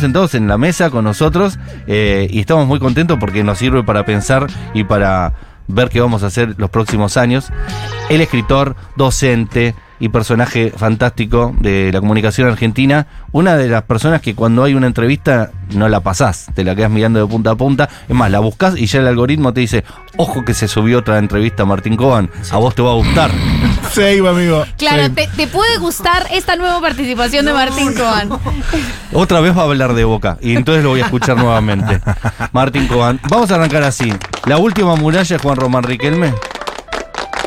sentados en la mesa con nosotros eh, y estamos muy contentos porque nos sirve para pensar y para ver qué vamos a hacer los próximos años. El escritor, docente y personaje fantástico de la comunicación argentina, una de las personas que cuando hay una entrevista no la pasás, te la quedas mirando de punta a punta, es más, la buscas y ya el algoritmo te dice, ojo que se subió otra entrevista a Martín Coban, a vos te va a gustar. Same, amigo. Claro, te, te puede gustar esta nueva participación de Martín Coban. Otra vez va a hablar de boca y entonces lo voy a escuchar nuevamente. Martín Coban, vamos a arrancar así. La última muralla, Juan Román Riquelme.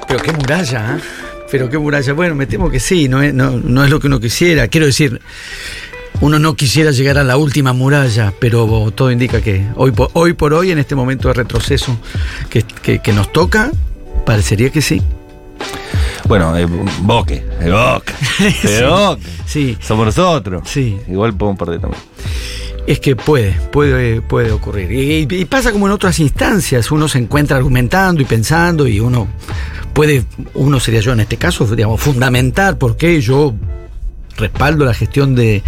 Pero qué muralla, ¿eh? Pero qué muralla. Bueno, me temo que sí, no es, no, no es lo que uno quisiera. Quiero decir, uno no quisiera llegar a la última muralla, pero todo indica que hoy por hoy, por hoy en este momento de retroceso que, que- que nos toca, parecería que sí. Bueno, eh, Boque, el Boque, Sí. el Boque. Sí, Somos nosotros. sí. Igual podemos perder también. Es que puede, puede, puede ocurrir. Y, pasa como en otras instancias, uno se encuentra argumentando y pensando y uno puede, uno sería yo en este caso, digamos, fundamentar por qué yo respaldo la gestión de,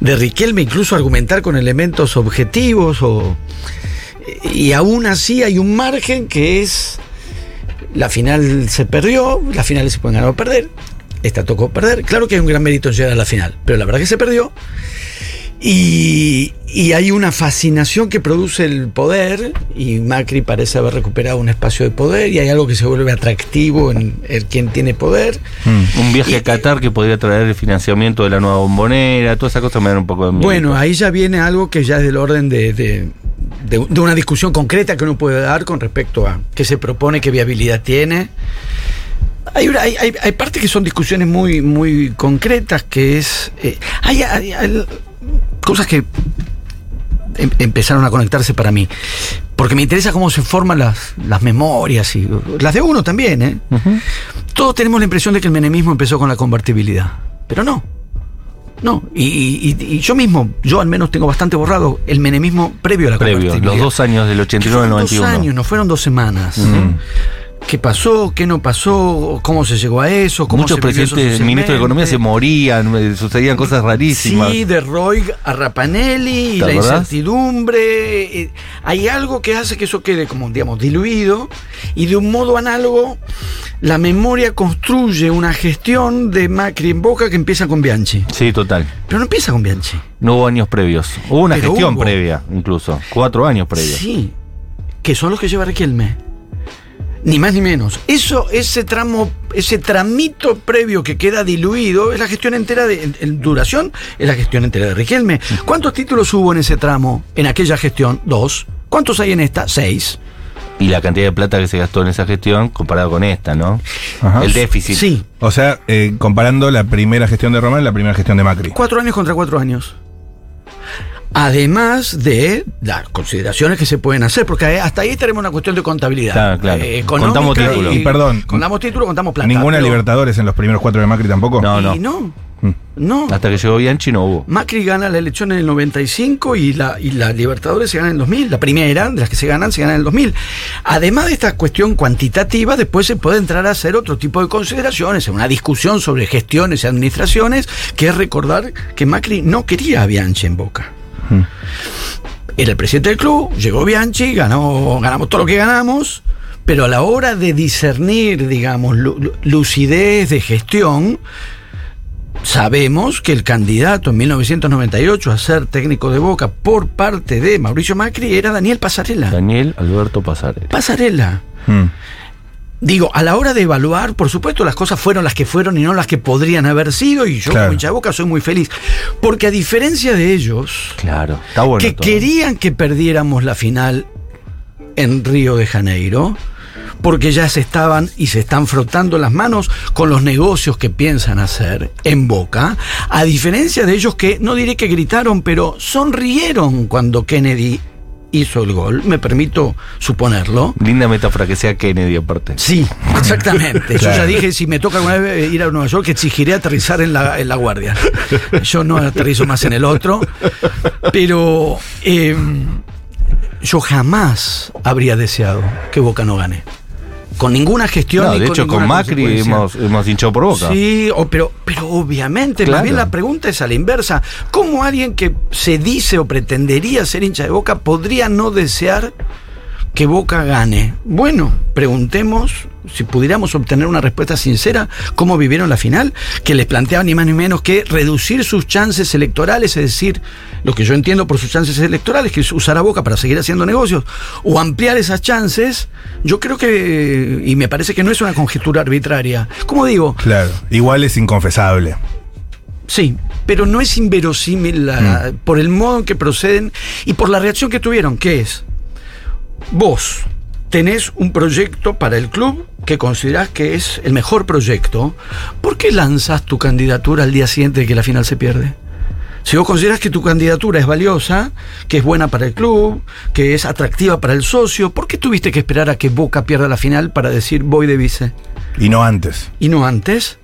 de Riquelme, incluso argumentar con elementos objetivos o, y aún así hay un margen que es la final se perdió, las finales se pueden ganar o perder. Esta tocó perder. Claro que hay un gran mérito en llegar a la final, pero la verdad que se perdió. Y, y hay una fascinación que produce el poder, y Macri parece haber recuperado un espacio de poder, y hay algo que se vuelve atractivo en el quien tiene poder. Un viaje Y- a Qatar que podría traer el financiamiento de la nueva bombonera, todas esas cosas me dan un poco de miedo. Bueno, ahí ya viene algo que ya es del orden de, de- de- de una discusión concreta que uno puede dar con respecto a qué se propone, qué viabilidad tiene. Hay, hay, hay- hay partes que son discusiones muy, muy concretas, que es... eh, hay cosas que em- empezaron a conectarse para mí, porque me interesa cómo se forman las, las memorias, y las de uno también, ¿eh? Todos tenemos la impresión de que el menemismo empezó con la convertibilidad, pero no. No, y, y- y yo mismo, yo al menos tengo bastante borrado el menemismo previo a la Previo, convertibilidad. los dos años del 89 al Fueron 91. Dos años, no fueron dos semanas. ¿Qué pasó? ¿Qué no pasó? ¿Cómo se llegó a eso? ¿Cómo Muchos se presidentes, ministros de Economía se morían, sucedían cosas rarísimas. Sí, de Roy a Rapanelli, y ¿Te la acordás? incertidumbre. eh, hay algo que hace que eso quede como, digamos, diluido y de un modo análogo la memoria construye una gestión de Macri en Boca que empieza con Bianchi. Sí, total. Pero no empieza con Bianchi. No hubo años previos. Hubo una Pero gestión hubo. previa, incluso. Cuatro años previos. Sí, que son los que lleva Riquelme. Ni más ni menos. Eso, ese tramo, ese tramito previo que queda diluido, es la gestión entera de en- en duración, es la gestión entera de Riquelme. ¿Cuántos títulos hubo en ese tramo, en aquella gestión? Dos. ¿Cuántos hay en esta? Seis. Y la cantidad de plata que se gastó en esa gestión comparado con esta, ¿no? Ajá. El déficit. Sí. O sea, eh, comparando la primera gestión de Román y la primera gestión de Macri. Cuatro años contra cuatro años. Además de las consideraciones que se pueden hacer, porque hasta ahí tenemos una cuestión de contabilidad. Claro, claro. eh, económica Contamos título. y- Y perdón, Contamos título, contamos plata. Ninguna pero- Libertadores en los primeros cuatro de Macri tampoco. No, no. Y no. Mm. No. Hasta que llegó Bianchi no hubo. Macri gana la elección en el 95 y la, y la Libertadores se gana en el 2000. La primera de las que se ganan se gana en el 2000. Además de esta cuestión cuantitativa, después se puede entrar a hacer otro tipo de consideraciones, una discusión sobre gestiones y administraciones, que es recordar que Macri no quería a Bianchi en Boca. Mm. Era el presidente del club, llegó Bianchi, ganó, ganamos todo lo que ganamos, pero a la hora de discernir, digamos, lu- lu- lucidez de gestión, sabemos que el candidato en 1998 a ser técnico de Boca por parte de Mauricio Macri era Daniel Pasarela. Daniel Alberto Pasarela. Pasarela. Mm. Digo, a la hora de evaluar, por supuesto, las cosas fueron las que fueron y no las que podrían haber sido, y yo Claro. como hincha Boca soy muy feliz. Porque a diferencia de ellos, Claro, está bueno. que todo. querían que perdiéramos la final en Río de Janeiro, porque ya se estaban y se están frotando las manos con los negocios que piensan hacer en Boca, a diferencia de ellos que no diré que gritaron, pero sonrieron cuando Kennedy hizo el gol, me permito suponerlo. Linda metáfora que sea Kennedy aparte. Sí, exactamente. Yo ya dije, si me toca alguna vez ir a Nueva York, exigiré aterrizar en la, en la guardia. Yo no aterrizo más en el otro. Pero eh, yo jamás habría deseado que Boca no gane. Con ninguna gestión. No, ni de hecho, con Macri hemos, hemos hinchado por boca. Sí, o- pero, pero obviamente, Claro. más bien la pregunta es a la inversa. ¿Cómo alguien que se dice o pretendería ser hincha de Boca podría no desear que Boca gane? Bueno, preguntemos si pudiéramos obtener una respuesta sincera, cómo vivieron la final, que les planteaba ni más ni menos que reducir sus chances electorales, es decir, lo que yo entiendo por sus chances electorales, que es usar a Boca para seguir haciendo negocios, o ampliar esas chances, yo creo que, y me parece que no es una conjetura arbitraria. ¿Cómo digo? Claro. Igual es inconfesable. Sí, pero no es inverosímil la- por el modo en que proceden y por la reacción que tuvieron, que es, vos tenés un proyecto para el club que considerás que es el mejor proyecto, ¿por qué lanzas tu candidatura al día siguiente de que la final se pierde? Si vos considerás que tu candidatura es valiosa, que es buena para el club, que es atractiva para el socio, ¿por qué tuviste que esperar a que Boca pierda la final para decir voy de vice? Y no antes. y no antes,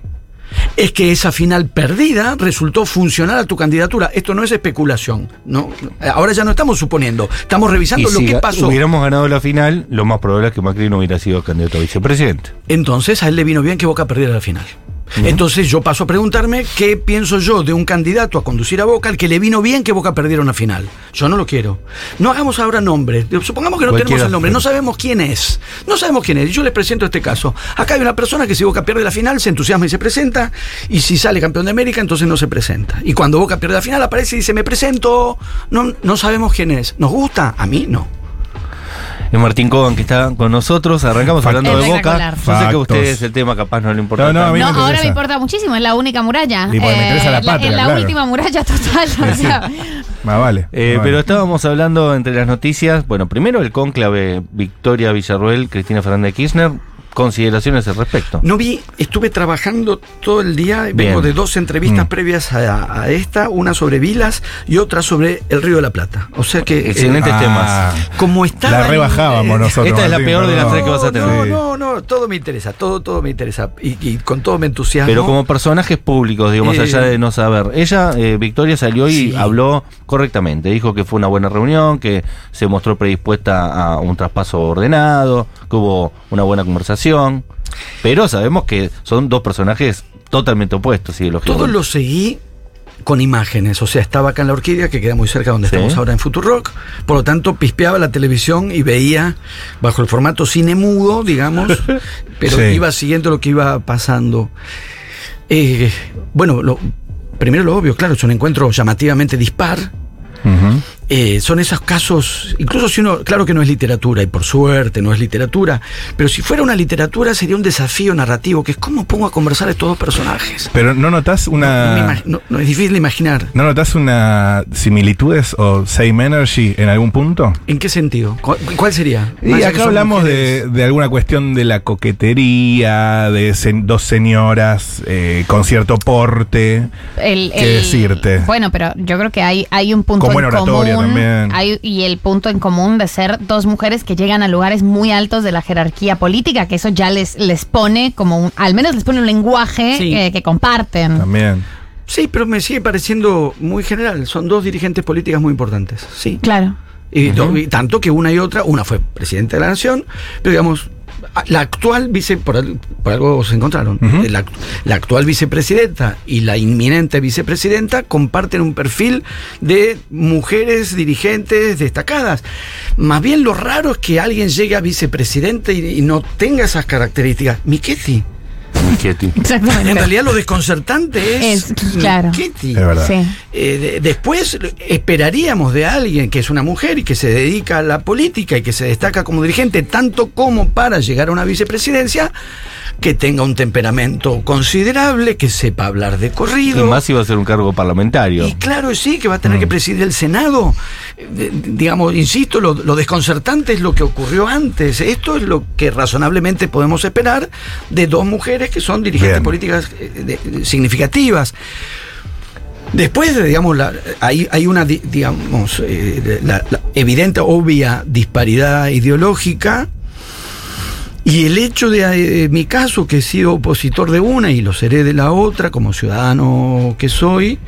es que esa final perdida resultó funcional a tu candidatura. Esto no es especulación. No, ahora ya no estamos suponiendo, estamos Y revisando lo si que pasó. hubiéramos ganado la final, lo más probable es que Macri no hubiera sido candidato a vicepresidente. Entonces a él le vino bien que Boca perdiera la final. Entonces yo paso a preguntarme qué pienso yo de un candidato a conducir a Boca al que le vino bien que Boca perdiera una final. Yo no lo quiero. No hagamos ahora nombres. Supongamos que no Cualquiera tenemos el nombre, no sabemos quién es. No sabemos quién es. Yo les presento este caso. Acá hay una persona que si Boca pierde la final se entusiasma y se presenta. Y si sale campeón de América, entonces no se presenta. Y cuando Boca pierde la final aparece y dice me presento. No, no sabemos quién es. ¿Nos gusta? A mí no. Es Martín Coban que está con nosotros. Arrancamos hablando de Boca. Yo sé que a ustedes el tema capaz no le importa. No, no, a mí No, me ahora me importa muchísimo, es la única muralla. Y porque me interesa la patria, es la claro. última muralla total. o sea, Más vale. Eh, más pero vale. estábamos hablando entre las noticias, bueno, primero el cónclave Victoria Villarruel, Cristina Fernández de Kirchner, consideraciones al respecto. No vi, estuve trabajando todo el día, Bien. vengo de dos entrevistas Mm. previas a, a esta, una sobre Vilas y otra sobre el Río de la Plata. O sea que... Excelentes eh, temas. como estaba... La rebajábamos nosotros. Esta es la peor de las tres que vas a tener. No, no, no, todo me interesa, todo, todo me interesa. Y, y con todo me entusiasmo. Pero como personajes públicos, digamos, Eh, allá de no saber. Ella, eh, Victoria, salió y Sí. habló correctamente. Dijo que fue una buena reunión, que se mostró predispuesta a un traspaso ordenado, que hubo una buena conversación. Pero sabemos que son dos personajes totalmente opuestos, Todo lo seguí con imágenes, o sea, estaba acá en la Orquídea, que queda muy cerca donde Sí. estamos ahora en Futurock, por lo tanto pispeaba la televisión y veía bajo el formato cine mudo, digamos, pero Sí. iba siguiendo lo que iba pasando. Eh, bueno, lo, primero lo obvio, claro, es un encuentro llamativamente dispar. Eh, son esos casos, incluso si uno, claro que no es literatura, y por suerte no es literatura, pero si fuera una literatura sería un desafío narrativo, que es cómo pongo a conversar a estos dos personajes. Pero no notas una. no- no es difícil de imaginar. ¿No notas una similitudes o same energy en algún punto? ¿En qué sentido? ¿Cu- ¿Cuál sería? Y Más acá hablamos de, de alguna cuestión de la coquetería, de sen- dos señoras eh, con cierto porte. el, ¿Qué decirte? Bueno, pero yo creo que hay, hay un punto Con buena en oratoria común. Hay- y el punto en común de ser dos mujeres que llegan a lugares muy altos de la jerarquía política, que eso ya les, les pone como un, al menos les pone un lenguaje Sí. eh, que comparten. También. Sí, pero me sigue pareciendo muy general. Son dos dirigentes políticas muy importantes. Sí. Claro. Y, y tanto que una y otra, una fue presidente de la nación, pero digamos, la actual vice, por, al- por algo se encontraron, Ujú. la, act- la actual vicepresidenta y la inminente vicepresidenta comparten un perfil de mujeres dirigentes destacadas. Más bien lo raro es que alguien llegue a vicepresidente y, y no tenga esas características. Miquetti. Michetti. Exactamente. En realidad lo desconcertante es, Es, claro. Michetti. Es verdad. Sí. Eh, de- después esperaríamos de alguien que es una mujer y que se dedica a la política y que se destaca como dirigente, tanto como para llegar a una vicepresidencia, que tenga un temperamento considerable, que sepa hablar de Y corrido. más iba a ser un cargo parlamentario. Y claro, sí, que va a tener Mm. que presidir el Senado. Eh, digamos, insisto, lo, lo desconcertante es lo que ocurrió antes. Esto es lo que razonablemente podemos esperar de dos mujeres que son dirigentes Bien. políticas eh, de- significativas. Después, de, digamos, la- hay, hay una, di- digamos, eh, la evidente, obvia disparidad ideológica. Y el hecho de eh, mi caso, que he sido opositor de una y lo seré de la otra, como ciudadano que soy,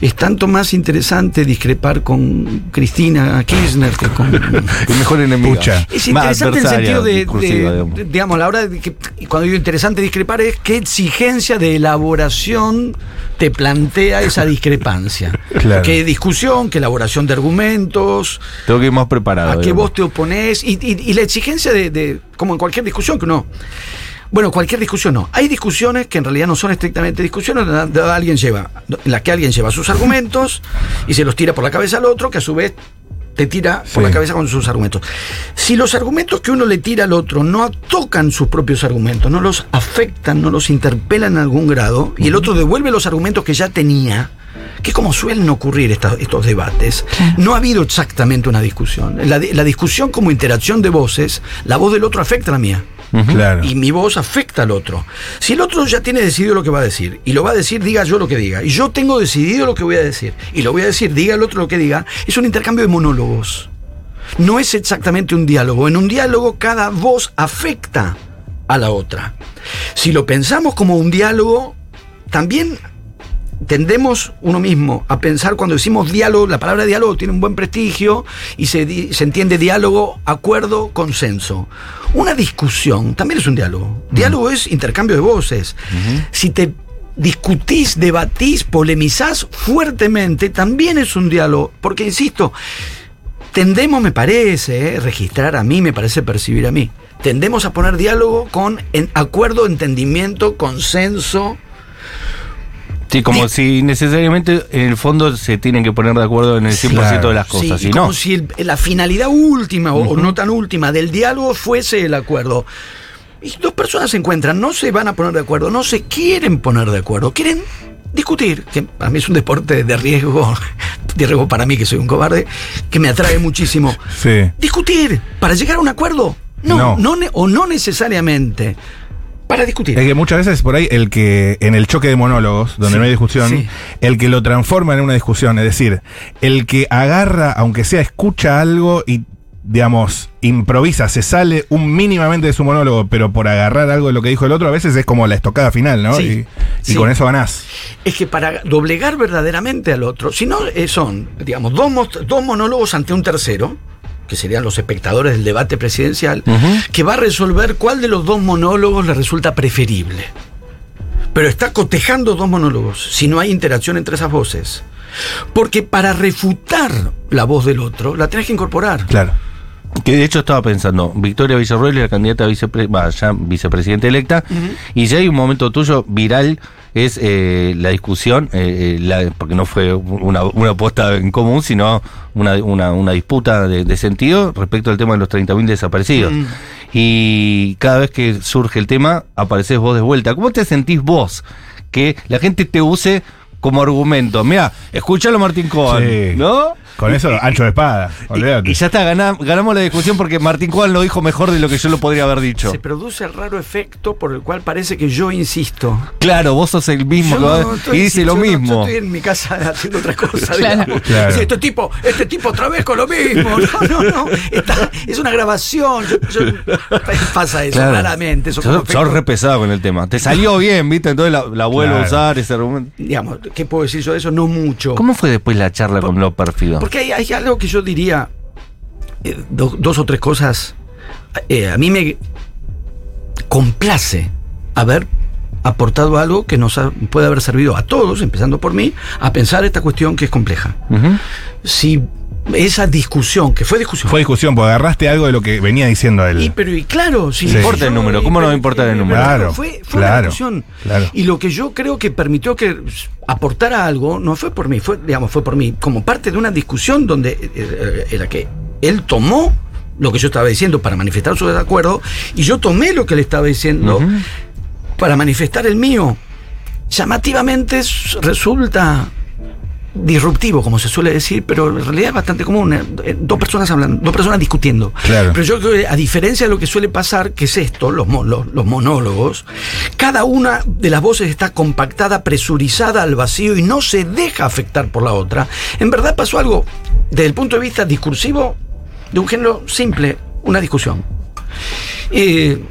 es tanto más interesante discrepar con Cristina Kirchner que con... El mejor enemigo. Pucha. Es interesante en el sentido de, digamos. de- digamos, a la hora de que, y cuando digo interesante discrepar es qué exigencia de elaboración te plantea esa discrepancia. Claro. Qué discusión, qué elaboración de argumentos, Tengo que ir más preparado. a qué vos te oponés y, y- y la exigencia de, de- como en cualquier discusión que uno bueno cualquier discusión no hay discusiones que en realidad no son estrictamente discusiones donde alguien lleva en las que alguien lleva sus argumentos y se los tira por la cabeza al otro que a su vez te tira por Sí. la cabeza con sus argumentos. Si los argumentos que uno le tira al otro no tocan sus propios argumentos, no los afectan, no los interpelan en algún grado, y el otro devuelve los argumentos que ya tenía, que como suelen ocurrir esta- estos debates, no ha habido exactamente una discusión. La, di- la discusión como interacción de voces, la voz del otro afecta a la mía. Claro. Y mi voz afecta al otro. Si el otro ya tiene decidido lo que va a decir, y lo va a decir, diga yo lo que diga, y yo tengo decidido lo que voy a decir, y lo voy a decir, diga el otro lo que diga, es un intercambio de monólogos. No es exactamente un diálogo. En un diálogo cada voz afecta a la otra. Si lo pensamos como un diálogo, también tendemos uno mismo a pensar cuando decimos diálogo, la palabra diálogo tiene un buen prestigio y se, entiende diálogo, acuerdo, consenso. Una discusión también es un diálogo. Diálogo es intercambio de voces. Si te discutís, debatís, polemizás fuertemente, también es un diálogo. Porque, insisto, tendemos, me parece, eh, registrar a mí, me parece percibir a mí. Tendemos a poner diálogo con en acuerdo, entendimiento, consenso. Sí, como si necesariamente en el fondo se tienen que poner de acuerdo en el 100% Claro. de las cosas. Sí, si y no, como si el- la finalidad última o, o no tan última del diálogo fuese el acuerdo. Y dos personas se encuentran, no se van a poner de acuerdo, no se quieren poner de acuerdo, quieren discutir, que para mí es un deporte de riesgo, de riesgo para mí que soy un cobarde, que me atrae muchísimo. Sí. Discutir, para llegar a un acuerdo. No, No. o no necesariamente. Para discutir. Es que muchas veces por ahí el que en el choque de monólogos, donde Sí, no hay discusión, sí. el que lo transforma en una discusión, es decir, el que agarra, aunque sea escucha algo y digamos, improvisa, se sale un mínimamente de su monólogo, pero por agarrar algo de lo que dijo el otro, a veces es como la estocada final, ¿no? Sí, y y con eso ganás. Es que para doblegar verdaderamente al otro, si no eh, son, digamos, dos, dos monólogos ante un tercero, que serían los espectadores del debate presidencial, que va a resolver cuál de los dos monólogos le resulta preferible. Pero está cotejando dos monólogos, si no hay interacción entre esas voces. Porque para refutar la voz del otro, la tenés que incorporar. Claro. Que de hecho estaba pensando, Victoria Villarroel es la candidata a vicepre ya vicepresidenta electa, y ya hay un momento tuyo viral, es eh, la discusión, eh, eh, la- porque no fue una, una apuesta en común, sino una, una, una disputa de, de sentido respecto al tema de los 30.000 desaparecidos. Y cada vez que surge el tema, apareces vos de vuelta. ¿Cómo te sentís vos que la gente te use como argumento? Mira, escúchalo Martín Cohen, Sí. ¿no? Con eso, ancho de espada. Olvídate. Y, y ya está, gana- ganamos la discusión porque Martín Cohen lo dijo mejor de lo que yo lo podría haber dicho. Se produce el raro efecto por el cual parece que yo insisto. Claro, vos sos el mismo Yo que va- no estoy- y dice yo lo no- yo mismo. estoy en mi casa haciendo otra cosa. Claro. Claro. Dice, este tipo, este tipo otra vez con lo mismo. No, no, no. Está- es una grabación. Yo- yo- pasa eso Claro. claramente. Eso Sos, re pesado con el tema. Te salió bien, ¿viste? Entonces la, la vuelvo a usar ese argumento. digamos, ¿qué puedo decir yo de eso? No mucho. ¿Cómo fue después la charla con los perfidos? Porque hay, hay algo que yo diría, eh, do- dos o tres cosas. Eh, a mí me complace haber aportado algo que nos ha- puede haber servido a todos, empezando por mí, a pensar esta cuestión que es compleja. Si esa discusión, que fue discusión. Fue discusión, porque agarraste algo de lo que venía diciendo él. Y, pero y claro, si Sí. Importa el número, ¿cómo no va a importar el número? Claro, fue, fue una claro, discusión. claro. Y lo que yo creo que permitió que aportara algo no fue por mí, fue, digamos, fue por mí, como parte de una discusión donde eh, eh, era que él tomó lo que yo estaba diciendo para manifestar su desacuerdo y yo tomé lo que él estaba diciendo para manifestar el mío. Llamativamente resulta disruptivo, como se suele decir, pero en realidad es bastante común. eh, eh, Dos personas hablando, dos personas discutiendo. Claro. Pero yo creo que, a diferencia de lo que suele pasar, que es esto, los, los monólogos, cada una de las voces está compactada, presurizada al vacío y no se deja afectar por la otra. En verdad pasó algo, desde el punto de vista discursivo, de un género simple, una discusión. Eh,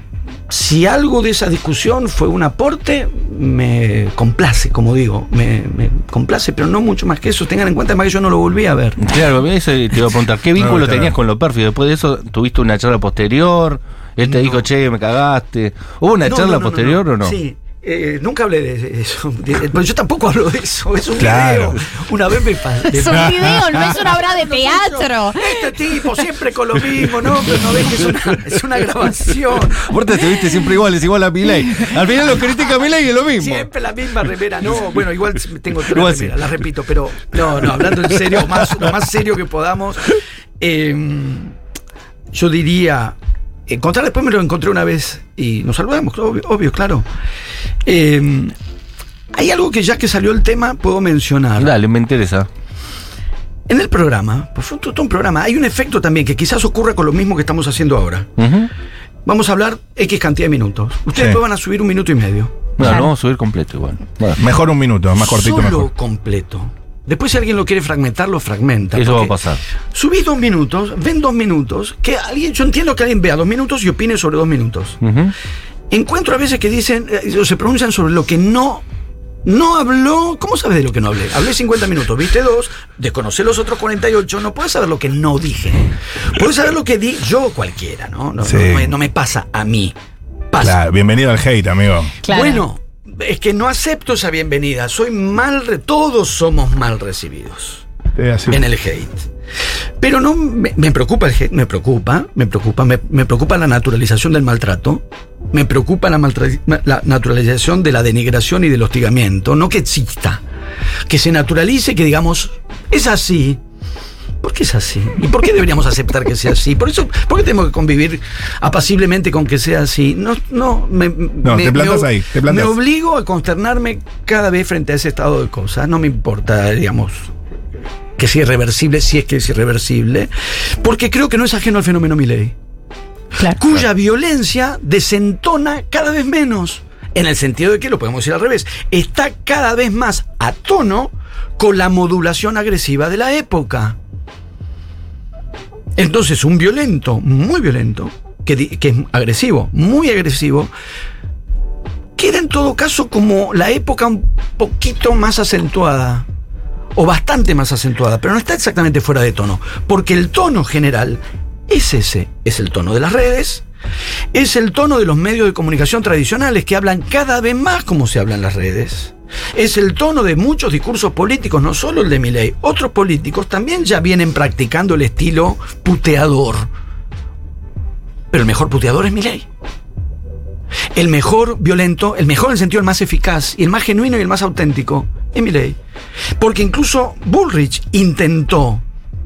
si algo de esa discusión fue un aporte, me complace, como digo, me, me complace, pero no mucho más que eso. Tengan en cuenta más que yo no lo volví a ver. Claro, eso te iba a preguntar, ¿qué vínculo No, claro. tenías con lo pérfido? Después de eso, ¿tuviste una charla posterior? Él te No. dijo, che, me cagaste. ¿Hubo una No, charla no, no, no, posterior no. o no? Sí. Eh, nunca hablé de eso. De- Pero yo tampoco hablo de eso. Es un Claro. video. Una vez me pasé. Es un video, no es una obra de teatro. Este tipo siempre con lo mismo, ¿no? Pero no ves que es una, es una grabación. Aparte estuviste siempre igual, es igual a Milei. Al final lo critica a Milei y es lo mismo. Siempre la misma remera, no, bueno, igual tengo otra Igual sí. remera, la repito, pero no, no, hablando en serio, más, lo más serio que podamos, eh, yo diría, encontrar después me lo encontré una vez y nos saludamos, obvio, obvio, claro. Eh, hay algo que ya que salió el tema puedo mencionar. Dale, me interesa. En el programa, pues fue todo un programa, hay un efecto también que quizás ocurra con lo mismo que estamos haciendo ahora. Vamos a hablar X cantidad de minutos. Ustedes Sí. van a subir un minuto y medio. Bueno, Claro. lo vamos a subir completo igual. Bueno. Mejor un minuto, más cortito Solo mejor. completo. Después si alguien lo quiere fragmentar, lo fragmenta. Eso va a pasar. Subís dos minutos, ven dos minutos, que alguien, yo entiendo que alguien vea dos minutos y opine sobre dos minutos. Encuentro a veces que dicen, eh, o se pronuncian sobre lo que no, no habló. ¿Cómo sabes de lo que no hablé? Hablé 50 minutos, viste dos, desconocé los otros 48, no puedes saber lo que no dije. Puedes saber lo que di yo cualquiera, ¿no? No, Sí. no me, no me pasa a mí. Pasa. Claro, bienvenido al hate, amigo. Claro. Bueno, es que no acepto esa bienvenida. Soy mal, re- todos somos mal recibidos así. en el hate. Pero no me, me preocupa el hate, me preocupa, me preocupa, me, me preocupa la naturalización del maltrato, me preocupa la, maltra- la naturalización de la denigración y del hostigamiento, no que exista, que se naturalice, que digamos, es así. ¿Por qué es así? ¿Y por qué deberíamos aceptar que sea así? Por eso, ¿por qué tenemos que convivir apaciblemente con que sea así? No, no, me, No, me- te plantas me- ahí, te plantas. Me obligo a consternarme cada vez frente a ese estado de cosas. No me importa, digamos, que sea irreversible, si es que es irreversible, porque creo que no es ajeno al fenómeno Milley, Claro. cuya violencia desentona cada vez menos. En el sentido de que, lo podemos decir al revés, está cada vez más a tono con la modulación agresiva de la época. Entonces, un violento, muy violento, que, es agresivo, muy agresivo, queda en todo caso como la época un poquito más acentuada, o bastante más acentuada, pero no está exactamente fuera de tono, porque el tono general es ese, es el tono de las redes, es el tono de los medios de comunicación tradicionales que hablan cada vez más como se habla en las redes. Es el tono de muchos discursos políticos, no solo el de Milei, otros políticos también ya vienen practicando el estilo puteador. Pero el mejor puteador es Milei. El mejor violento, el mejor en el sentido el más eficaz y el más genuino y el más auténtico es Milei. Porque incluso Bullrich intentó.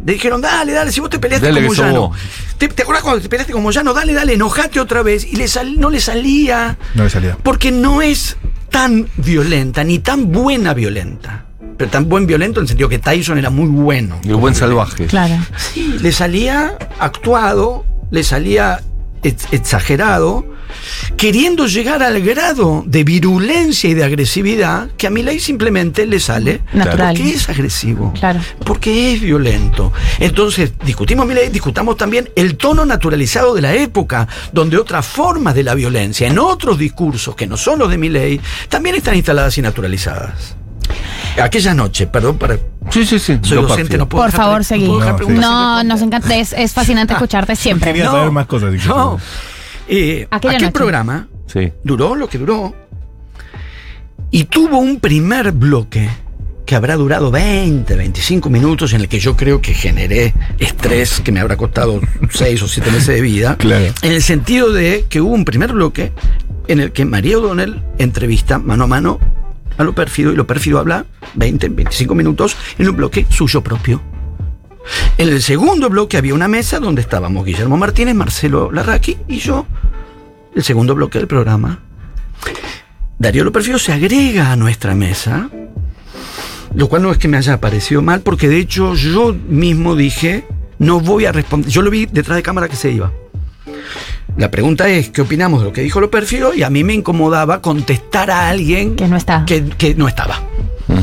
Le dijeron, dale, dale, si vos te peleaste Dale Llano. vos. ¿Te, te acuerdas cuando te peleaste como Llano? Dale, dale, enojate otra vez. Y le sal- no le salía. No le salía. Porque no es tan violenta, ni tan buena violenta. Pero tan buen violento en el sentido que Tyson era muy bueno. Y el buen salvaje. Claro. Sí, le salía actuado, le salía ex- exagerado, queriendo llegar al grado de virulencia y de agresividad que a Milei simplemente le sale Natural. porque es agresivo, Claro. porque es violento. Entonces, discutimos Milei, discutamos también el tono naturalizado de la época, donde otras formas de la violencia, en otros discursos que no son los de Milei, también están instaladas y naturalizadas. Aquella noche, perdón, para, Sí, sí, sí. soy docente, no puedo Por dejar favor, seguí. No, No, nos encanta, es, es fascinante escucharte siempre. Quería saber más cosas. si No. Eh, aquel noche. programa Sí. duró lo que duró y tuvo un primer bloque que habrá durado 20, 25 minutos en el que yo creo que generé estrés que me habrá costado 6 o 7 meses de vida. Claro. En el sentido de que hubo un primer bloque en el que María O'Donnell entrevista mano a mano a lo pérfido y lo pérfido habla 20, 25 minutos en un bloque suyo propio. En el segundo bloque había una mesa donde estábamos Guillermo Martínez, Marcelo Larraqui y yo. El segundo bloque del programa. Darío Loperfido se agrega a nuestra mesa, lo cual no es que me haya parecido mal, porque de hecho yo mismo dije, no voy a responder. Yo lo vi detrás de cámara que se iba. La pregunta es, ¿qué opinamos de lo que dijo Loperfido? Y a mí me incomodaba contestar a alguien Que no está. que, que no estaba.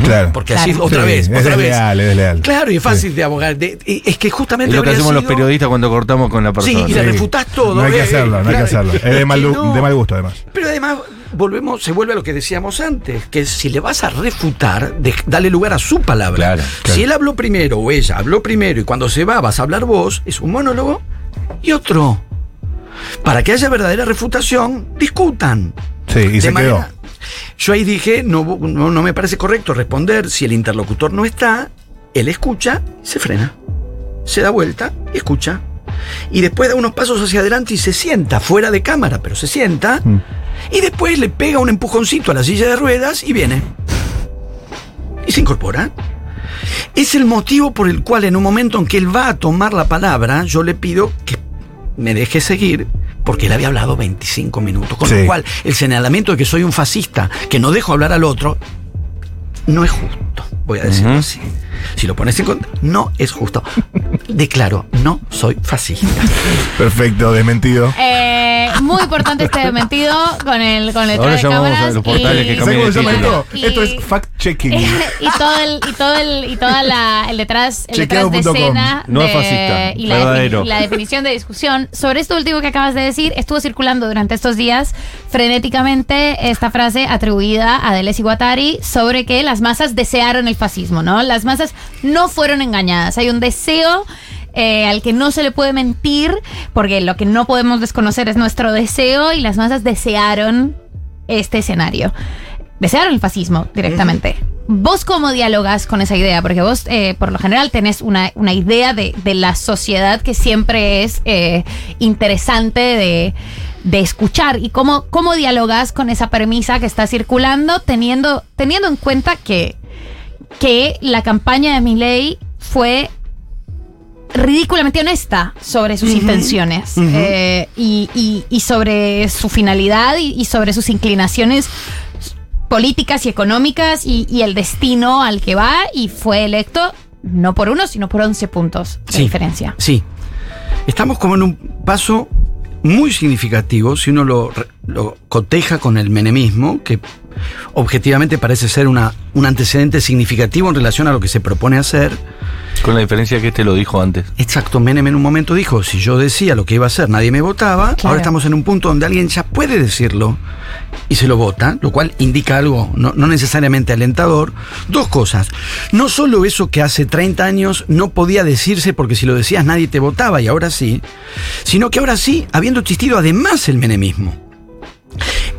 Claro. Porque así Claro. otra Sí, vez, es otra vez. es desleal. Claro, y es fácil de abogar. de- y es que justamente Es lo que hacemos los periodistas cuando cortamos con la persona. Sí, y le refutás todo. No hay que eh, hacerlo, no hay que hacerlo. Es de mal, Que gu- no. de mal gusto, además. Pero además volvemos, se vuelve a lo que decíamos antes, que si le vas a refutar, de- dale lugar a su palabra. Claro, claro. Si él habló primero o ella habló primero y cuando se va vas a hablar vos, es un monólogo y otro. Para que haya verdadera refutación, discutan. Sí, y De se manera- quedó. Yo ahí dije, no, no, no me parece correcto responder si el interlocutor no está, él escucha, se frena, se da vuelta y escucha. Y después da unos pasos hacia adelante y se sienta, fuera de cámara, pero se sienta. Mm. Y después le pega un empujoncito a la silla de ruedas y viene. Y se incorpora. Es el motivo por el cual en un momento en que él va a tomar la palabra, yo le pido que me deje seguir, porque él había hablado 25 minutos. Con Sí. lo cual, el señalamiento de que soy un fascista, que no dejo hablar al otro, no es justo, voy a decirlo así. Si lo pones en contra, no es justo. Declaro, no soy fascista. Perfecto, desmentido. Eh, muy importante este mentido con el con el Ahora de llamamos a cámaras los portales y- que ¿Sabes cómo se llama Cambia de esto? Y- es fact-checking. y todo el y todo el y toda la el detrás el detrás de escena No de- es fascista, y la, defini- la definición de discusión sobre esto último que acabas de decir estuvo circulando durante estos días frenéticamente esta frase atribuida a Deleuze y Guattari sobre que las masas desearon el fascismo no las masas no fueron engañadas hay un deseo eh, al que no se le puede mentir, porque lo que no podemos desconocer es nuestro deseo y las masas desearon este escenario. Desearon el fascismo directamente. ¿Vos cómo dialogas con esa idea? Porque vos, eh, por lo general, tenés una, una idea de, de la sociedad que siempre es eh, interesante de, de escuchar. ¿Y cómo, cómo dialogas con esa premisa que está circulando, teniendo, teniendo en cuenta que, que la campaña de Milley fue ridículamente honesta sobre sus intenciones eh, y, y- y sobre su finalidad y, y sobre sus inclinaciones políticas y económicas y, el destino al que va y fue electo no por uno, sino por 11 puntos de diferencia. Sí. Estamos como en un paso muy significativo si uno lo, lo coteja con el menemismo, que objetivamente parece ser una, un antecedente significativo en relación a lo que se propone hacer. Con la diferencia que este lo dijo antes. Exacto, Menem en un momento dijo, si yo decía lo que iba a hacer, nadie me votaba. Claro. Ahora estamos en un punto donde alguien ya puede decirlo y se lo vota, lo cual indica algo no, no necesariamente alentador. Dos cosas. No solo eso que hace 30 años no podía decirse porque si lo decías nadie te votaba y ahora sí, sino que ahora sí, habiendo existido además el menemismo.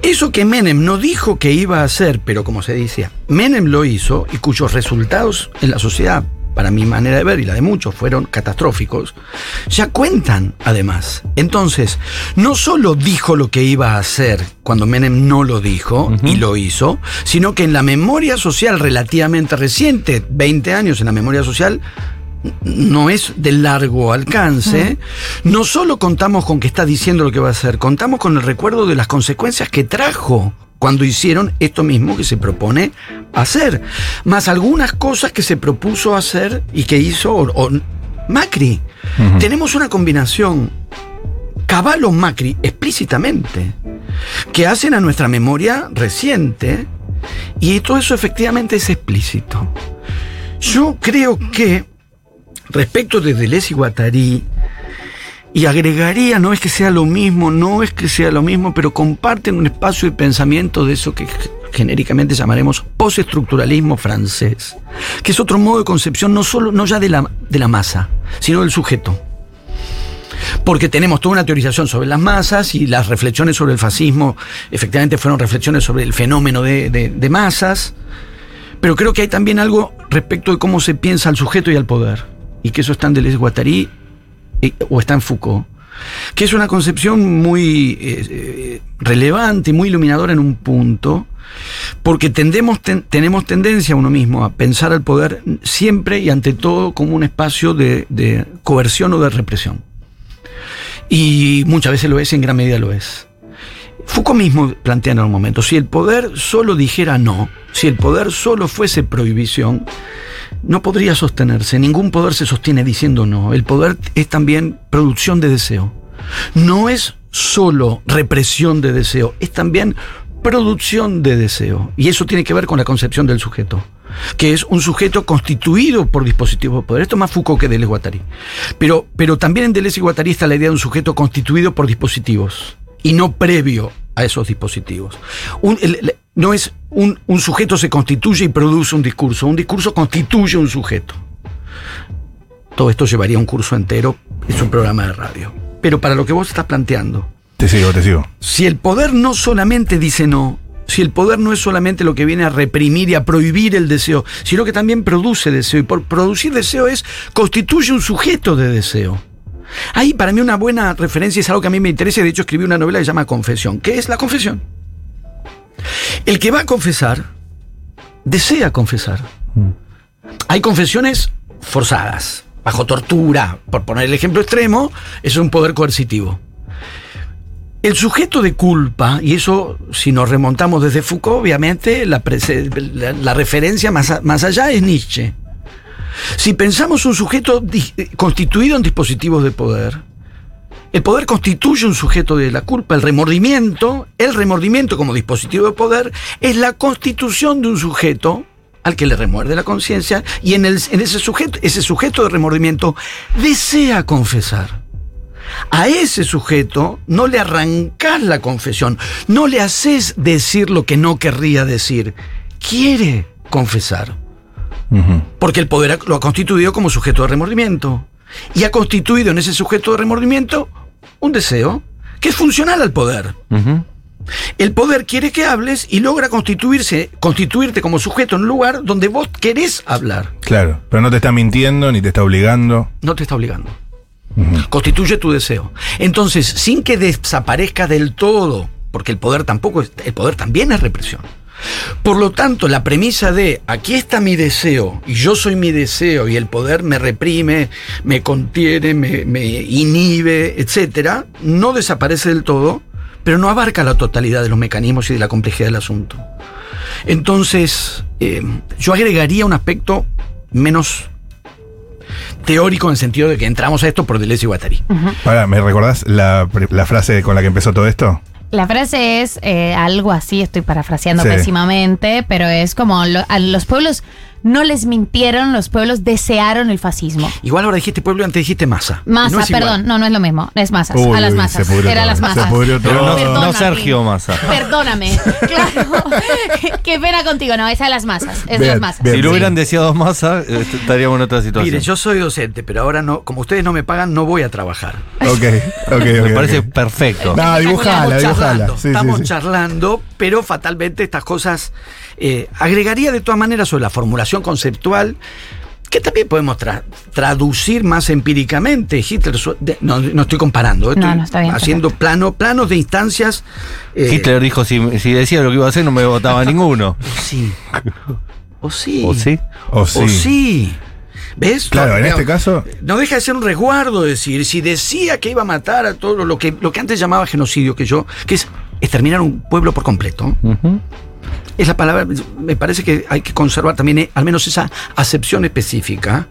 Eso que Menem no dijo que iba a hacer, pero como se decía, Menem lo hizo y cuyos resultados en la sociedad, para mi manera de ver y la de muchos, fueron catastróficos, ya cuentan además. Entonces, no solo dijo lo que iba a hacer cuando Menem no lo dijo y lo hizo, sino que en la memoria social relativamente reciente, 20 años en la memoria social, no es de largo alcance, no solo contamos con que está diciendo lo que va a hacer, contamos con el recuerdo de las consecuencias que trajo cuando hicieron esto mismo que se propone hacer, más algunas cosas que se propuso hacer y que hizo o- o Macri. Tenemos una combinación Caballo Macri explícitamente, que hacen a nuestra memoria reciente, y todo eso efectivamente es explícito. Yo creo que respecto de Deleuze y Guattari, y agregaría, no es que sea lo mismo, no es que sea lo mismo, pero comparten un espacio de pensamiento de eso que genéricamente llamaremos postestructuralismo francés, que es otro modo de concepción no solo, no ya de la, de la masa, sino del sujeto. Porque tenemos toda una teorización sobre las masas y las reflexiones sobre el fascismo, efectivamente fueron reflexiones sobre el fenómeno de, de- de masas, pero creo que hay también algo respecto de cómo se piensa al sujeto y al poder, y que eso está en Deleuze Guattari eh, o está en Foucault, que es una concepción muy eh, eh, relevante, muy iluminadora en un punto, porque tendemos, ten- tenemos tendencia uno mismo a pensar al poder siempre y ante todo como un espacio de, de coerción o de represión. Y muchas veces lo es en gran medida lo es. Foucault mismo plantea en algún momento, si el poder solo dijera no, si el poder solo fuese prohibición, no podría sostenerse. Ningún poder se sostiene diciendo no. El poder es también producción de deseo. No es solo represión de deseo, es también producción de deseo. Y eso tiene que ver con la concepción del sujeto. que es un sujeto constituido por dispositivos de poder. Esto es más Foucault que Deleuze Guattari. Pero, pero también en Deleuze y Guattari está la idea de un sujeto constituido por dispositivos y no previo a esos dispositivos. Un- el- el- no es un, un sujeto se constituye y produce un discurso, un discurso constituye un sujeto. Todo esto llevaría un curso entero, es un programa de radio. Pero para lo que vos estás planteando, Te sigo, te sigo. si el poder no solamente dice no, si el poder no es solamente lo que viene a reprimir y a prohibir el deseo, sino que también produce deseo, y por producir deseo es, constituye un sujeto de deseo. Ahí para mí una buena referencia es algo que a mí me interesa, de hecho escribí una novela que se llama Confesión. ¿Qué es la confesión? El que va a confesar, desea confesar. Hay confesiones forzadas, bajo tortura, por poner el ejemplo extremo, es un poder coercitivo. El sujeto de culpa, y eso si nos remontamos desde Foucault, obviamente la, prese- la- la referencia más, a- más allá es Nietzsche. Si pensamos un sujeto constituido en dispositivos de poder, el poder constituye un sujeto de la culpa, el remordimiento, el remordimiento como dispositivo de poder es la constitución de un sujeto al que le remuerde la conciencia y en, ese sujeto, ese sujeto de remordimiento desea confesar. A ese sujeto no le arrancás la confesión, no le haces decir lo que no querría decir, quiere confesar. Porque el poder lo ha constituido como sujeto de remordimiento. Y ha constituido en ese sujeto de remordimiento un deseo que es funcional al poder. El poder quiere que hables y logra constituirse, constituirte como sujeto en un lugar donde vos querés hablar. Claro, pero no te está mintiendo ni te está obligando. No te está obligando. Constituye tu deseo. Entonces, sin que desaparezca del todo, porque el poder tampoco es, el poder también es represión. Por lo tanto, la premisa de aquí está mi deseo y yo soy mi deseo y el poder me reprime, me contiene, me, inhibe, etcétera, no desaparece del todo, pero no abarca la totalidad de los mecanismos y de la complejidad del asunto. Entonces, eh, yo agregaría un aspecto menos teórico en el sentido de que entramos a esto por Deleuze y Guattari. Ahora, ¿me recordás la, la frase con la que empezó todo esto? La frase es eh, algo así, estoy parafraseando Sí. pésimamente, pero es como lo- a los pueblos no les mintieron, los pueblos desearon el fascismo. Igual ahora dijiste pueblo y antes dijiste masa. Masa, No es igual. perdón, no, no es lo mismo, es masas, Uy, a las masas, era todo, las masas. Pero no, Perdón, no. Sergio Massa. Perdóname, claro. Qué pena contigo, no, es a las masas, es Bien, las masas. bien. Si lo Sí. hubieran deseado Massa, eh, estaríamos en otra situación. Mire, yo soy docente, pero ahora no, como ustedes no me pagan, no voy a trabajar. Ok, ok, ok. Me parece perfecto. No, dibujala, estamos dibujala. sí, estamos sí. charlando, pero fatalmente estas cosas eh, agregaría de todas maneras sobre la formulación conceptual que también podemos tra- traducir más empíricamente. Hitler, no, no estoy comparando, estoy No, no, está bien, haciendo plano, planos de instancias. eh, Hitler dijo, si, si decía lo que iba a hacer, no me votaba ninguno. O sí. O sí. ¿O sí? O sí. O sí. ¿Ves? Claro, en No, este caso- No deja de ser un resguardo decir, si decía que iba a matar a todo lo que, lo que antes llamaba genocidio, que yo, que es exterminar un pueblo por completo. Ujú. Es la palabra, me parece que hay que conservar también eh, al menos esa acepción específica.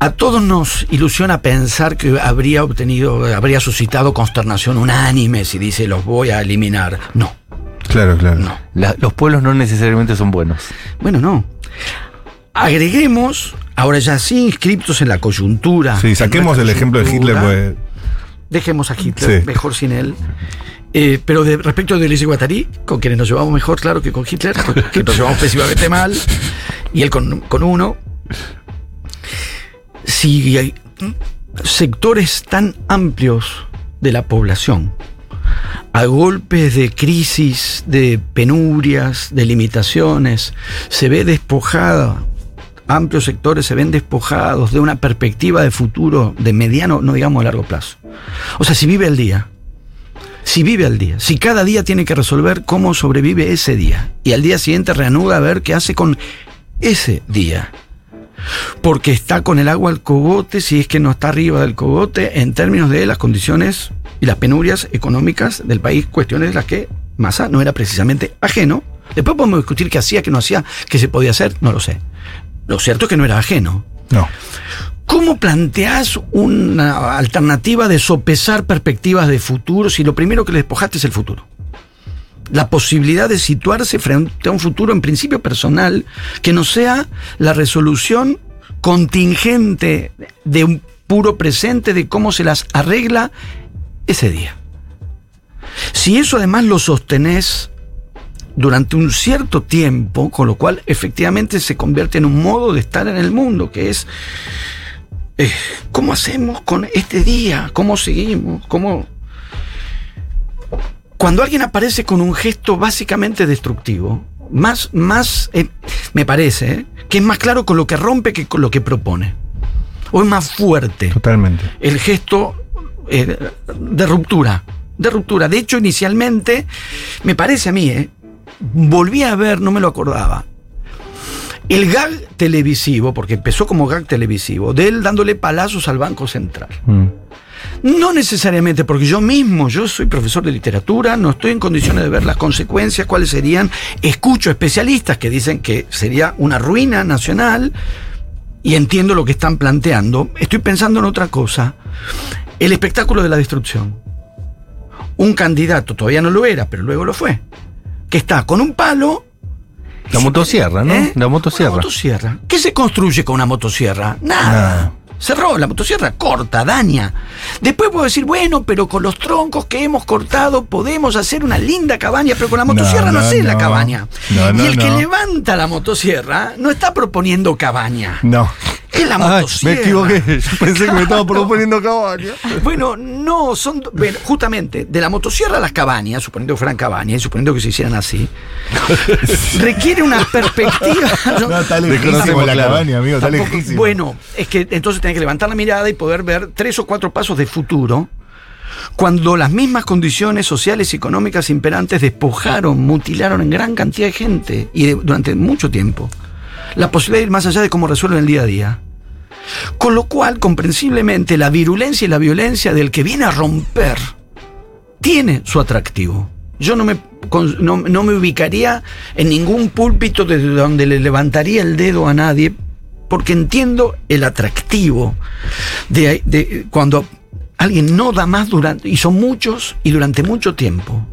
A todos nos ilusiona pensar que habría obtenido, habría suscitado consternación unánime si dice los voy a eliminar. No, Claro, claro. no. La- los pueblos no necesariamente son buenos. Bueno, no. Agreguemos, ahora ya sí inscriptos en la coyuntura. Sí, saquemos el ejemplo de Hitler, pues. Dejemos a Hitler, Sí. mejor sin él. Eh, pero de, respecto de Deleuze y Guattari, con quienes nos llevamos mejor, claro, que con Hitler, con- que nos llevamos pésimamente mal, y él con, con uno. Si hay sectores tan amplios de la población, a golpes de crisis, de penurias, de limitaciones, se ve despojada, amplios sectores se ven despojados de una perspectiva de futuro de mediano, no digamos de largo plazo. O sea, si vive el día, si vive al día, si cada día tiene que resolver cómo sobrevive ese día, y al día siguiente reanuda a ver qué hace con ese día. Porque está con el agua al cogote, si es que no está arriba del cogote, en términos de las condiciones y las penurias económicas del país, cuestiones de las que Massa no era precisamente ajeno. Después podemos discutir qué hacía, qué no hacía, qué se podía hacer, no lo sé. Lo cierto es que no era ajeno. No. ¿Cómo planteás una alternativa de sopesar perspectivas de futuro si lo primero que le despojaste es el futuro? la posibilidad de situarse frente a un futuro en principio personal que no sea la resolución contingente de un puro presente de cómo se las arregla ese día. Si eso además lo sostenés durante un cierto tiempo, con lo cual efectivamente se convierte en un modo de estar en el mundo, que es eh, ¿cómo hacemos con este día? ¿Cómo seguimos? ¿Cómo... Cuando alguien aparece con un gesto básicamente destructivo, más, más eh, me parece, eh, que es más claro con lo que rompe que con lo que propone. O es más fuerte Totalmente. el gesto de ruptura. De ruptura. De hecho, inicialmente, me parece a mí, eh, volví a ver, no me lo acordaba. El gag televisivo, porque empezó como gag televisivo, de él dándole palazos al Banco Central. Mm. No necesariamente, porque yo mismo, yo soy profesor de literatura, no estoy en condiciones de ver las consecuencias, cuáles serían. Escucho especialistas que dicen que sería una ruina nacional y entiendo lo que están planteando. Estoy pensando en otra cosa. El espectáculo de la destrucción. Un candidato, todavía no lo era, pero luego lo fue, que está con un palo La motosierra, ¿no? ¿Eh? La motosierra. Una motosierra. ¿Qué se construye con una motosierra? Nada. Nada. Cerró, la motosierra corta, daña. Después puedo decir, bueno, pero con los troncos que hemos cortado podemos hacer una linda cabaña, pero con la motosierra no, no, haces la no. cabaña. No, no, y el que no. levanta la motosierra no está proponiendo cabaña. No. Es la motosierra. me equivoqué. Yo pensé que me estaba proponiendo cabaña. Bueno, no, son. bueno, justamente, de la motosierra a las cabañas, suponiendo que fueran cabañas y suponiendo que se hicieran así, requiere una perspectiva. No, lejísimo la cabaña, amigo. Tampoco- lejísimo. Bueno, es que entonces tenés que levantar la mirada y poder ver tres o cuatro pasos de futuro. Cuando las mismas condiciones sociales y económicas imperantes despojaron, mutilaron en gran cantidad de gente y de- durante mucho tiempo. La posibilidad de ir más allá de cómo resuelven el día a día. Con lo cual, comprensiblemente, la virulencia y la violencia del que viene a romper tiene su atractivo. Yo no me, no, me ubicaría en ningún púlpito desde donde le levantaría el dedo a nadie, porque entiendo el atractivo de, cuando alguien no da más durante, y son muchos y durante mucho tiempo.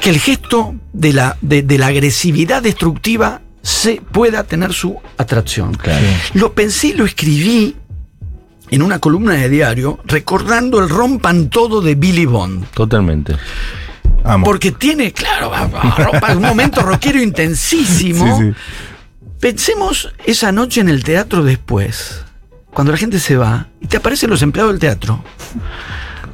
Que el gesto de la, de la agresividad destructiva se pueda tener su atracción. Lo pensé y lo escribí en una columna de diario recordando el rompan todo de Billy Bond. Totalmente. Amo. Porque tiene, claro, un momento rockero intensísimo. Sí, sí. Pensemos esa noche en el teatro después, cuando la gente se va y te aparecen los empleados del teatro.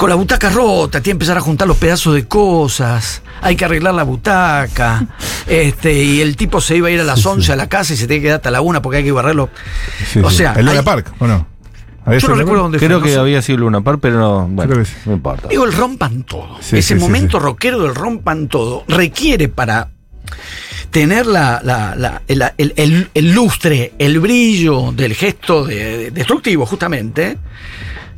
Con la butaca rota, tiene que empezar a juntar los pedazos de cosas, hay que arreglar la butaca, este, y el tipo se iba a ir a las 11 a la casa y se tiene que quedar hasta la 1 porque hay que barrerlo. Sí, o sí. sea, ¿El Luna hay- Park o no? ¿Había yo no recuerdo dónde Creo fue. que no sé. había sido Luna Park, pero no, bueno, Creo que sí. no importa. Digo, el rompan todo. Sí, Ese sí, sí, momento sí. rockero del rompan todo requiere para tener la, la- la- el, el- el- el lustre, el brillo del gesto de- de- destructivo, justamente.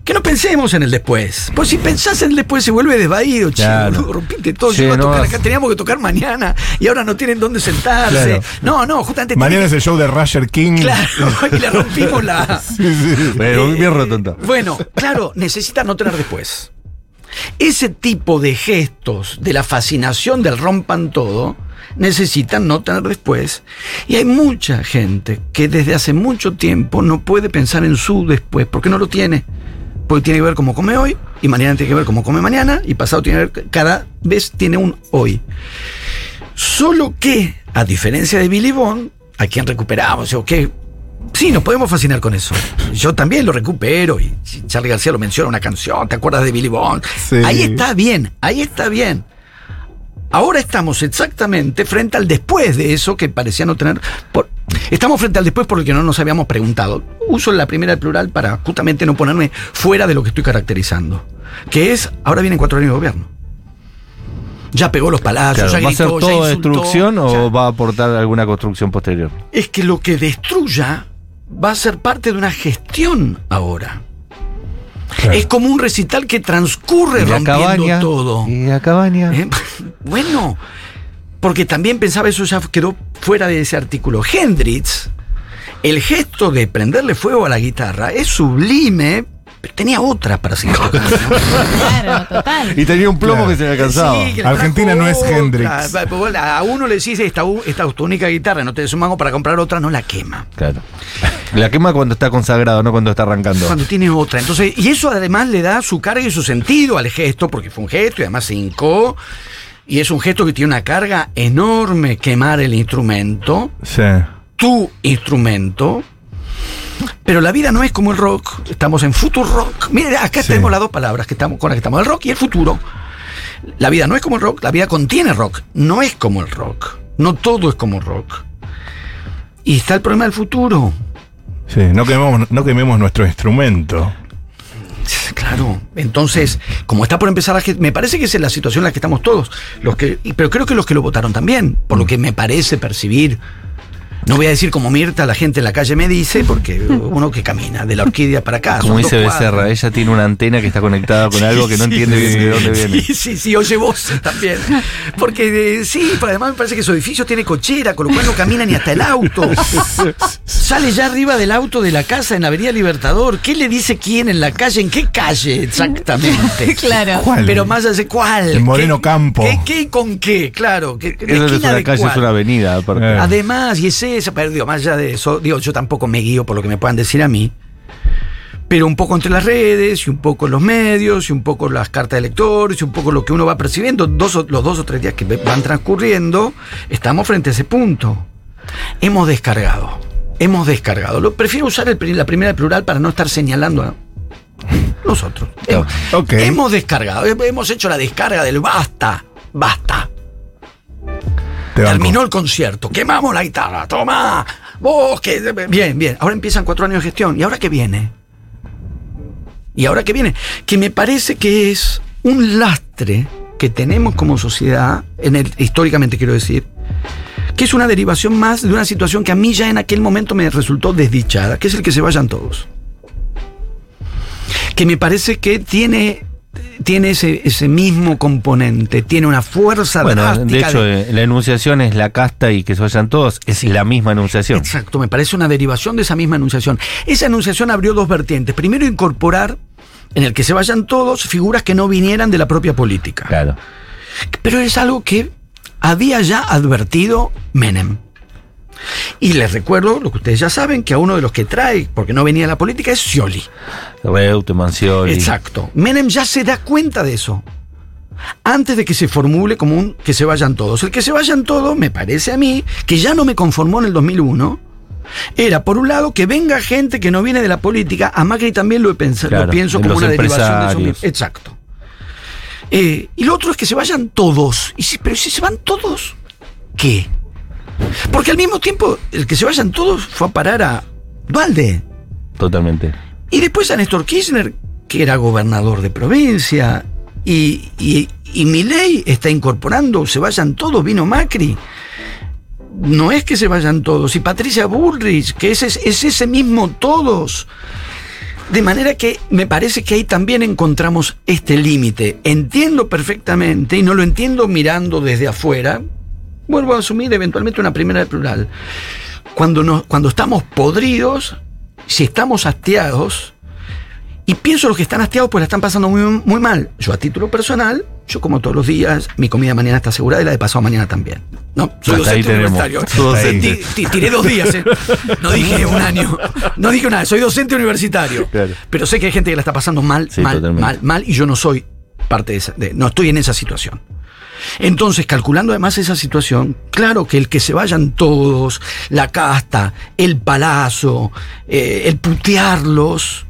Que no pensemos en el después. Pues si pensás en el después se vuelve desvaído, chico. Claro. rompiste todo. Sí, Yo iba a no tocar vas- acá, teníamos que tocar mañana y ahora no tienen dónde sentarse. Claro. No, no, justamente. Mañana es el show de Roger King. Claro, y le rompimos la. Sí, sí. Pero bien rotonda. Bueno, claro, necesita no tener después. Ese tipo de gestos de la fascinación del rompan todo necesitan no tener después. Y hay mucha gente que desde hace mucho tiempo no puede pensar en su después, porque no lo tiene. Porque tiene que ver cómo come hoy, y mañana tiene que ver cómo come mañana, y pasado tiene que ver, cada vez tiene un hoy. Solo que, a diferencia de Billy Bond, a quien recuperamos, o que sí, nos podemos fascinar con eso. Yo también lo recupero, y Charlie García lo menciona una canción, ¿te acuerdas de Billy Bond? Sí. Ahí está bien, ahí está bien. Ahora estamos exactamente frente al después de eso que parecía no tener. por- estamos frente al después por el que no nos habíamos preguntado. Uso la primera del plural para justamente no ponerme fuera de lo que estoy caracterizando. Que es, ahora vienen cuatro años de gobierno. Ya pegó los palacios, Claro, ya ¿Va a ser todo insultó, destrucción o ya- va a aportar alguna construcción posterior? es que lo que destruya va a ser parte de una gestión ahora. Claro. Es como un recital que transcurre rompiendo cabaña. todo. Y la cabaña. ¿Eh? Bueno, porque también pensaba eso ya quedó fuera de ese artículo. Hendrix, el gesto de prenderle fuego a la guitarra es sublime Pero tenía otra para seguir tocando. Claro, total. Y tenía un plomo Claro. que se le alcanzaba. Sí, Argentina no es. Hendrix. Pues, A uno le decís, esta, esta es tu única guitarra, no te des un mango para comprar otra, no la quema. Claro. La quema cuando está consagrado, no cuando está arrancando. Cuando tiene otra. Entonces, y eso además le da su carga y su sentido al gesto, porque fue un gesto y además se hincó. Y es un gesto que tiene una carga enorme quemar el instrumento, Sí. tu instrumento. Pero la vida no es como el rock. Estamos en futuro rock. Mire, acá Sí. tenemos las dos palabras que estamos, con las que estamos, el rock y el futuro. La vida no es como el rock, la vida contiene rock. No es como el rock. No todo es como el rock. Y está el problema del futuro. Sí, no quememos, no quememos nuestro instrumento. Claro, entonces, como está por empezar, me parece que esa es la situación en la que estamos todos, los que, pero creo que los que lo votaron también, por lo que me parece percibir. No voy a decir como Mirta, la gente en la calle me dice, porque uno que camina de la orquídea para acá. Como dice Becerra, ella tiene una antena que está conectada con algo que no Sí, entiende bien de dónde viene. Sí, sí, sí, oye voces también. Porque eh, sí, pero además me parece que su edificio tiene cochera, con lo cual no camina ni hasta el auto. Sale ya arriba del auto de la casa en Avenida Libertador. ¿Qué le dice quién en la calle? ¿En qué calle exactamente? Claro. ¿Cuál? Pero más allá de cuál. En Moreno ¿Qué- Campo. ¿Qué, qué y con qué? Claro. ¿qué, Eso de calle, cuál? es una avenida. aparte. Eh. Además, y es esa, pero digo, más allá de eso, digo, yo tampoco me guío por lo que me puedan decir a mí, pero un poco entre las redes, y un poco en los medios, y un poco las cartas de lectores, y un poco lo que uno va percibiendo, dos los dos o tres días que van transcurriendo, estamos frente a ese punto. Hemos descargado, hemos descargado. Lo, prefiero usar el la primera del plural para no estar señalando a nosotros. Hemos, Ok. hemos descargado, hemos hecho la descarga del basta, basta. Terminó el concierto, quemamos la guitarra, toma, vos que... Bien, bien, ahora empiezan cuatro años de gestión, ¿y ahora qué viene? ¿Y ahora qué viene? Que me parece que es un lastre que tenemos como sociedad, en el, históricamente quiero decir, que es una derivación más de una situación que a mí ya en aquel momento me resultó desdichada, que es el que se vayan todos. Que me parece que tiene, tiene ese, ese mismo componente, tiene una fuerza Bueno, drástica de hecho, de- eh, la enunciación es la casta y que se vayan todos. Es la misma enunciación. Exacto, me parece una derivación de esa misma enunciación. Esa enunciación abrió dos vertientes. Primero, incorporar en el que se vayan todos figuras que no vinieran de la propia política. Claro. Pero es algo que había ya advertido Menem. Y les recuerdo, lo que ustedes ya saben, que a uno de los que trae, porque no venía de la política, es Scioli. Reute, Mancioli. Exacto. Menem ya se da cuenta de eso. Antes de que se formule como un que se vayan todos. El que se vayan todos, me parece a mí, que ya no me conformó en el 2001, era, por un lado, que venga gente que no viene de la política. A Macri también lo, he pensado, Claro, lo pienso como una derivación de eso. Exacto. Eh, y lo otro es que se vayan todos. Y si, pero si se van todos, ¿qué? Porque al mismo tiempo, el que se vayan todos fue a parar a Dualde. Totalmente. Y después a Néstor Kirchner, que era gobernador de provincia, y, y, y Milei está incorporando, se vayan todos, vino Macri. No es que se vayan todos, y Patricia Bullrich, que es, es, es ese mismo todos. De manera que me parece que ahí también encontramos este límite. Entiendo perfectamente, y no lo entiendo mirando desde afuera, vuelvo a asumir eventualmente una primera de plural. Cuando, nos, cuando estamos podridos, si estamos hastiados, y pienso los que están hastiados pues la están pasando muy, muy mal. Yo a título personal, yo como todos los días, mi comida mañana está asegurada y la de pasado mañana también. No, soy docente universitario. Ti- Tiré dos días, ¿eh? No dije un año. No dije nada, soy docente universitario. Claro. Pero sé que hay gente que la está pasando mal, Sí, mal, totalmente. mal, mal, y yo no soy parte de esa, de- no estoy en esa situación. Entonces, calculando además esa situación, claro que el que se vayan todos, la casta, el palazo, eh, el putearlos.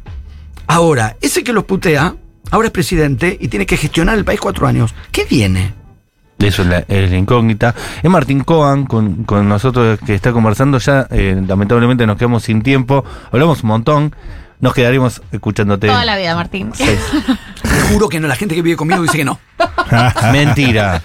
Ahora, ese que los putea, ahora es presidente y tiene que gestionar el país cuatro años. ¿Qué viene? Eso es la, es la incógnita. Es Martín Coan con, con nosotros que está conversando. Ya eh, lamentablemente nos quedamos sin tiempo. Hablamos un montón. Nos quedaremos escuchándote. Toda la vida, Martín. Juro que no, la gente que vive conmigo dice que no. Mentira.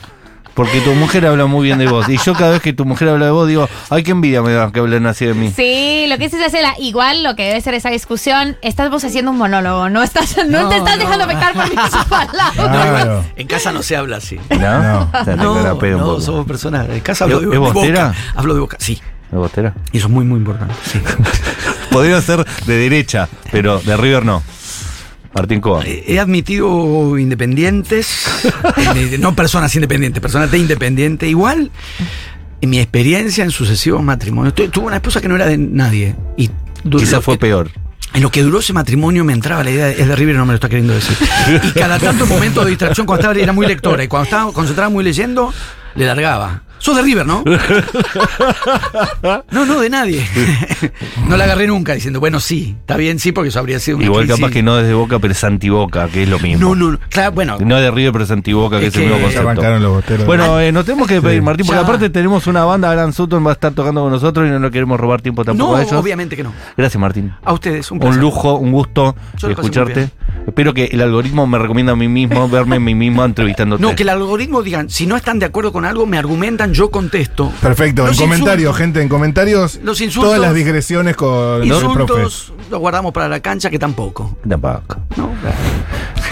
Porque tu mujer habla muy bien de vos. Y yo cada vez que tu mujer habla de vos digo, ay, qué envidia me da que hablen así de mí. Sí, lo que es hacer la, igual lo que debe ser esa discusión, estamos haciendo un monólogo, no estás, no, No, te estás no. dejando pecar por mis palabras. Claro. En casa no se habla así. ¿No? No. No, somos personas. En casa hablo ¿Es- de, es boca. Hablo de boca, sí. ¿De Bostera? Y eso es muy, muy importante. Sí. Podría ser de derecha, pero de River no. Martín Coa. Eh, He admitido independientes, eh, no personas independientes, personas de independiente. Igual, en mi experiencia en sucesivos matrimonios, tu- tuve una esposa que no era de nadie. Y Quizás fue que- peor. En lo que duró ese matrimonio me entraba la idea, de, es de River, no me lo está queriendo decir. Y cada tanto momento de distracción, cuando estaba, era muy lectora, y cuando estaba concentrada muy leyendo, le largaba. Sos de River, ¿no? No, no, de nadie. No la agarré nunca diciendo, bueno, sí, está bien, sí, porque eso habría sido una Igual capaz que no desde Boca, pero es antiboca, que es lo mismo. No, no, no. Claro, bueno. No de River, pero es antiboca, que Es es, el que- mismo Se concepto. los boteros. Bueno, eh, nos tenemos que despedir, Martín, porque Ya. aparte tenemos una banda, Alan Sutton va a estar tocando con nosotros y no nos queremos robar tiempo tampoco no, a ellos. obviamente que no. Gracias, Martín. A ustedes, un Un, placer. lujo, un gusto escucharte. Espero que el algoritmo me recomienda a mí mismo, verme a mí mismo entrevistándote. No, que el algoritmo digan, si no están de acuerdo con algo, me argumentan, yo contesto. Perfecto, Los en comentarios, insultos- gente, en comentarios. Los insultos- Todas las digresiones con el profe. Insultos los guardamos para la cancha, que tampoco. Tampoco. ¿no?